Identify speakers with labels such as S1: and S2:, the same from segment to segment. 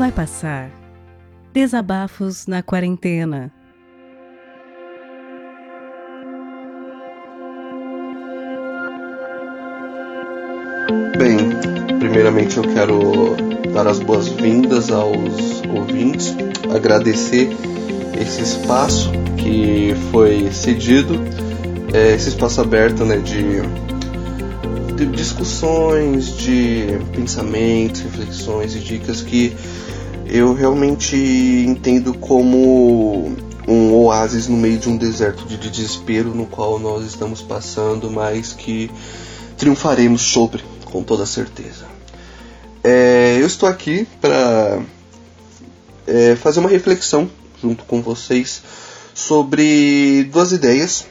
S1: Vai passar. Desabafos na quarentena.
S2: Bem, primeiramente eu quero dar as boas-vindas aos ouvintes, agradecer esse espaço que foi cedido, é, esse espaço aberto né, de, de discussões, de pensamentos, reflexões e dicas que eu realmente entendo como um oásis no meio de um deserto de desespero no qual nós estamos passando, mas que triunfaremos sobre, com toda certeza. É, eu estou aqui para é, fazer uma reflexão junto com vocês sobre duas ideias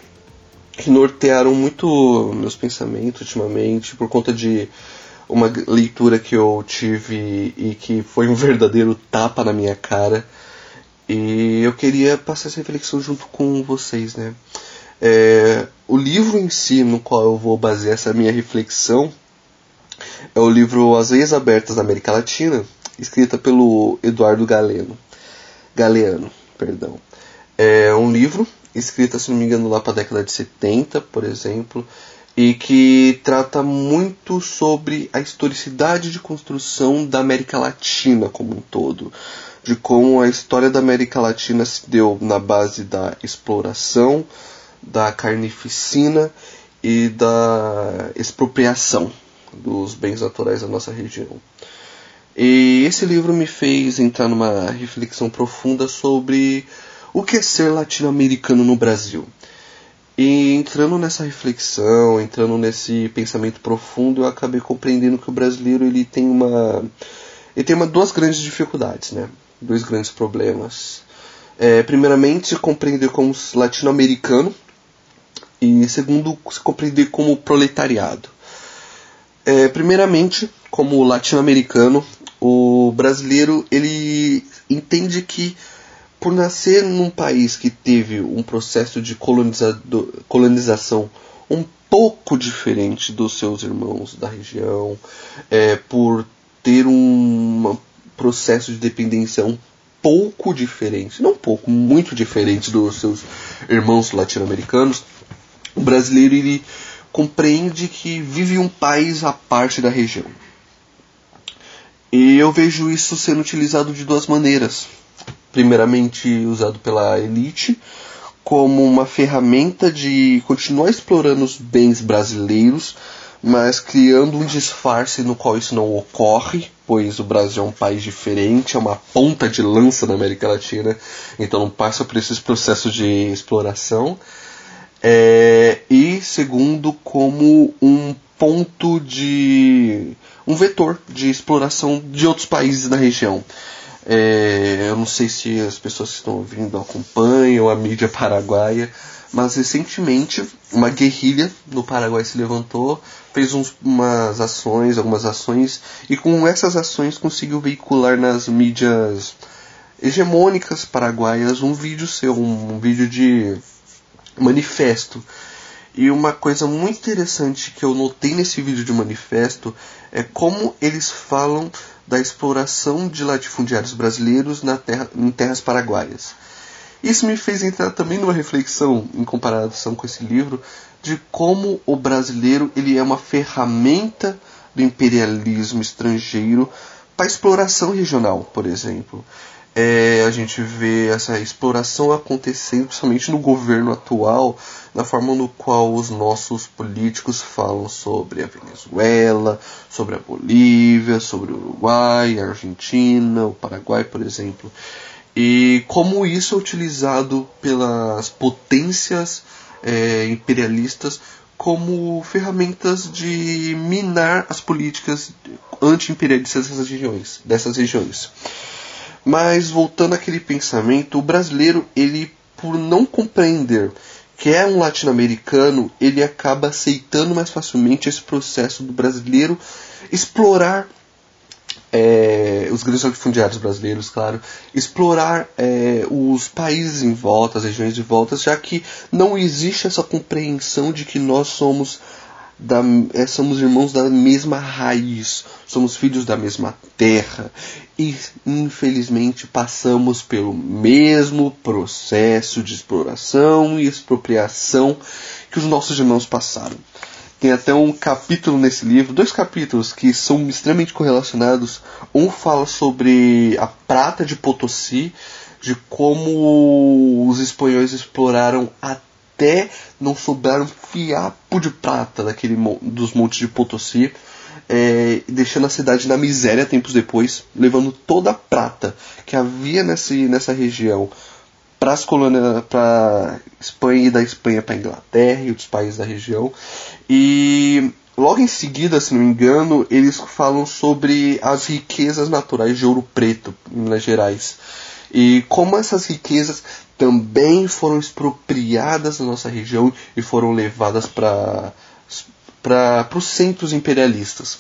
S2: que nortearam muito meus pensamentos ultimamente por conta de uma leitura que eu tive e que foi um verdadeiro tapa na minha cara. E eu queria passar essa reflexão junto com vocês, né? É, o livro em si, no qual eu vou basear essa minha reflexão, é o livro As Veias Abertas da América Latina, escrita pelo Eduardo Galeno. Galeano, perdão. É um livro escrito, se não me engano, lá para a década de 70, por exemplo, e que trata muito sobre a historicidade de construção da América Latina como um todo, de como a história da América Latina se deu na base da exploração, da carnificina e da expropriação dos bens naturais da nossa região. E esse livro me fez entrar numa reflexão profunda sobre o que é ser latino-americano no Brasil. E entrando nessa reflexão, entrando nesse pensamento profundo, eu acabei compreendendo que o brasileiro ele tem uma ele tem uma, duas grandes dificuldades, né? Dois grandes problemas. É, primeiramente, compreender como latino-americano e segundo, se compreender como proletariado. É, primeiramente, como latino-americano, o brasileiro ele entende que por nascer num país que teve um processo de colonização um pouco diferente dos seus irmãos da região, é, por ter um processo de dependência um pouco diferente, não um pouco, muito diferente dos seus irmãos latino-americanos, o brasileiro ele compreende que vive um país à parte da região. E eu vejo isso sendo utilizado de duas maneiras. Primeiramente, usado pela elite como uma ferramenta de continuar explorando os bens brasileiros, mas criando um disfarce no qual isso não ocorre, pois o Brasil é um país diferente, é uma ponta de lança na América Latina, então não passa por esses processos de exploração. É, e segundo, como um ponto de. um vetor de exploração de outros países na região. É, eu não sei se as pessoas que estão ouvindo acompanham a mídia paraguaia, mas recentemente uma guerrilha no Paraguai se levantou, fez uns, umas ações, algumas ações, e com essas ações conseguiu veicular nas mídias hegemônicas paraguaias um vídeo seu, um, um vídeo de manifesto. E uma coisa muito interessante que eu notei nesse vídeo de manifesto é como eles falam da exploração de latifundiários brasileiros na terra, em terras paraguaias. Isso me fez entrar também numa reflexão em comparação com esse livro de como o brasileiro ele é uma ferramenta do imperialismo estrangeiro para exploração regional, por exemplo é, a gente vê essa exploração acontecendo, principalmente no governo atual, na forma no qual os nossos políticos falam sobre a Venezuela, sobre a Bolívia, sobre o Uruguai, a Argentina, o Paraguai, por exemplo. E como isso é utilizado pelas potências é, imperialistas como ferramentas de minar as políticas anti-imperialistas dessas regiões. Dessas regiões. Mas voltando àquele pensamento, o brasileiro, ele por não compreender que é um latino-americano, ele acaba aceitando mais facilmente esse processo do brasileiro explorar é, os grandes latifundiários brasileiros, claro, explorar é, os países em volta, as regiões de volta, já que não existe essa compreensão de que nós somos da, é, somos irmãos da mesma raiz, somos filhos da mesma terra e infelizmente passamos pelo mesmo processo de exploração e expropriação que os nossos irmãos passaram. Tem até um capítulo nesse livro, dois capítulos que são extremamente correlacionados. Um fala sobre a prata de Potosí, de como os espanhóis exploraram até não sobrar um fiapo de prata daquele, dos montes de Potosí, é, deixando a cidade na miséria tempos depois, levando toda a prata que havia nesse, nessa região para as colônias, para Espanha e da Espanha para Inglaterra e outros países da região. E logo em seguida, se não me engano, eles falam sobre as riquezas naturais de Ouro Preto, em Minas Gerais. E como essas riquezas também foram expropriadas da nossa região e foram levadas para para os centros imperialistas.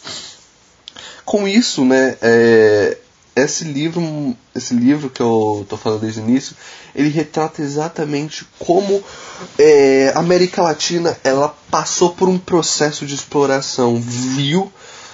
S2: Com isso, né, é, esse livro, esse livro que eu estou falando desde o início, ele retrata exatamente como é, a América Latina ela passou por um processo de exploração vil,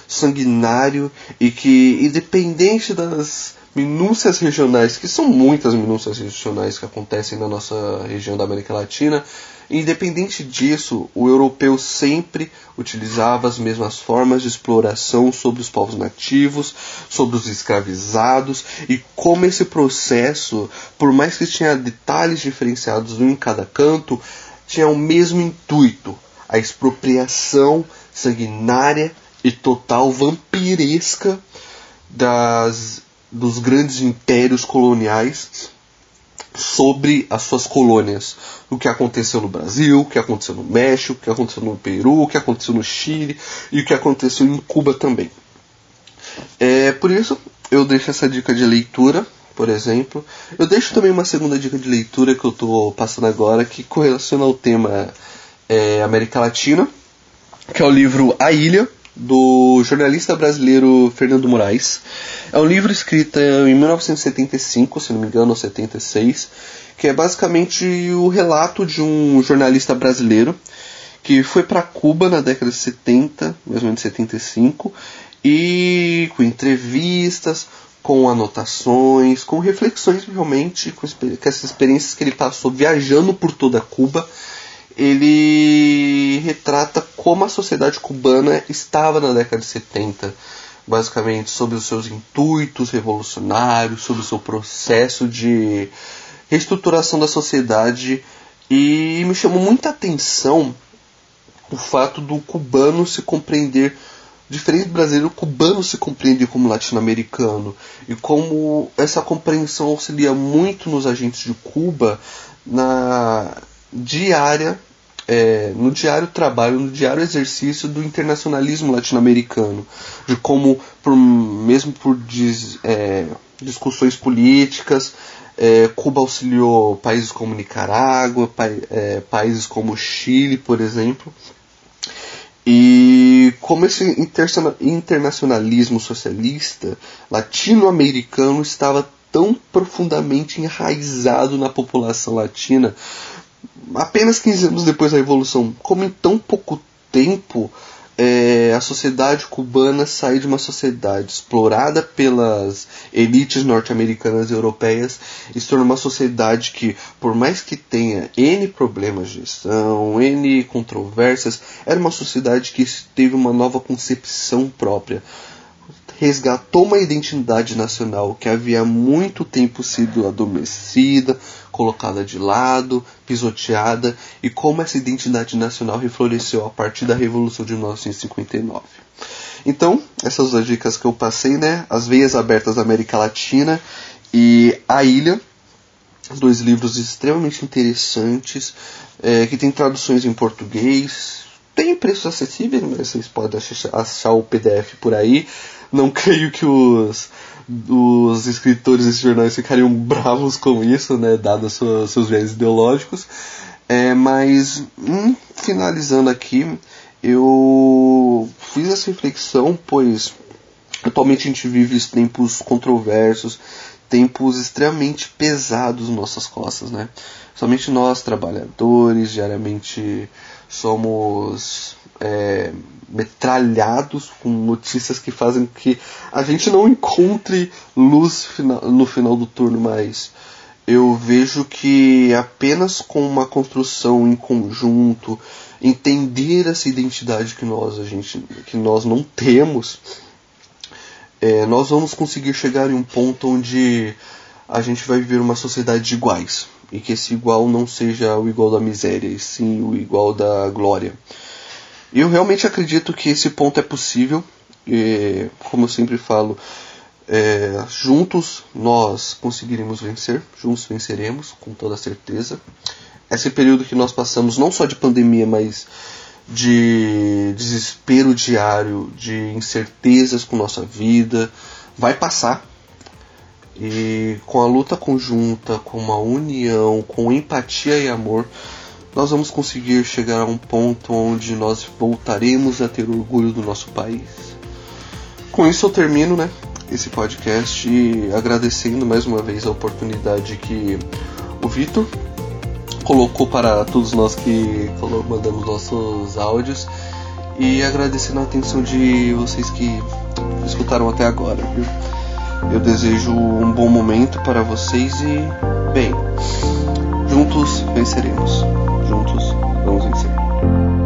S2: sanguinário e que, independente das minúcias regionais, que são muitas minúcias regionais que acontecem na nossa região da América Latina, Independente disso, o europeu sempre utilizava as mesmas formas de exploração sobre os povos nativos, sobre os escravizados, e como esse processo, por mais que tinha detalhes diferenciados em cada canto, tinha o mesmo intuito, a expropriação sanguinária e total vampiresca das, dos grandes impérios coloniais sobre as suas colônias. O que aconteceu no Brasil, o que aconteceu no México, o que aconteceu no Peru, o que aconteceu no Chile e o que aconteceu em Cuba também. É, por isso, eu deixo essa dica de leitura, por exemplo. Eu deixo também uma segunda dica de leitura que eu estou passando agora, que correlaciona ao tema é, América Latina, que é o livro A Ilha, do jornalista brasileiro Fernando Moraes. É um livro escrito em 1975, se não me engano, ou 76, que é basicamente o relato de um jornalista brasileiro que foi para Cuba na década de 70, mais ou menos 75, e com entrevistas, com anotações, com reflexões realmente, com, com essas experiências que ele passou viajando por toda Cuba ele retrata como a sociedade cubana estava na década de 70, basicamente sobre os seus intuitos revolucionários, sobre o seu processo de reestruturação da sociedade. E me chamou muita atenção o fato do cubano se compreender diferente do brasileiro, o cubano se compreende como latino-americano. E como essa compreensão auxilia muito nos agentes de Cuba na diária é, no diário trabalho, no diário exercício do internacionalismo latino-americano, de como, por, mesmo por é, discussões políticas, é, Cuba auxiliou países como Nicarágua, pa, é, países como Chile, por exemplo, e como esse internacionalismo socialista latino-americano estava tão profundamente enraizado na população latina, apenas 15 anos depois da Revolução, como em tão pouco tempo é, a sociedade cubana sai de uma sociedade explorada pelas elites norte-americanas e europeias e se torna uma sociedade que, por mais que tenha N problemas de gestão, N controvérsias, era uma sociedade que teve uma nova concepção própria. Resgatou uma identidade nacional que havia muito tempo sido adormecida, colocada de lado, pisoteada e como essa identidade nacional refloresceu a partir da Revolução de 1959. Então, essas duas dicas que eu passei, né? As Veias Abertas da América Latina e A Ilha, dois livros extremamente interessantes, é, que tem traduções em português, tem preços acessíveis, mas vocês podem achar o PDF por aí. Não creio que os os escritores desses jornais ficariam bravos com isso, né, dado sua, seus viés ideológicos. É, mas, hum, finalizando aqui, eu fiz essa reflexão, pois atualmente a gente vive tempos controversos, tempos extremamente pesados nas nossas costas, né? Somente nós, trabalhadores, diariamente somos é, metralhados com notícias que fazem que a gente não encontre luz no final do turno, mas eu vejo que apenas com uma construção em conjunto, entender essa identidade que nós, a gente, que nós não temos, é, nós vamos conseguir chegar em um ponto onde a gente vai viver uma sociedade de iguais. E que esse igual não seja o igual da miséria, e sim o igual da glória. Eu realmente acredito que esse ponto é possível. E, como eu sempre falo, é, juntos nós conseguiremos vencer, juntos venceremos, com toda certeza. Esse período que nós passamos, não só de pandemia, mas de desespero diário, de incertezas com nossa vida, vai passar. E com a luta conjunta, com uma união, com empatia e amor, nós vamos conseguir chegar a um ponto onde nós voltaremos a ter orgulho do nosso país. Com isso eu termino, né, esse podcast agradecendo mais uma vez a oportunidade que o Vitor colocou para todos nós que mandamos nossos áudios e agradecendo a atenção de vocês que escutaram até agora. Viu? Eu desejo um bom momento para vocês e, bem, juntos venceremos. Juntos vamos vencer.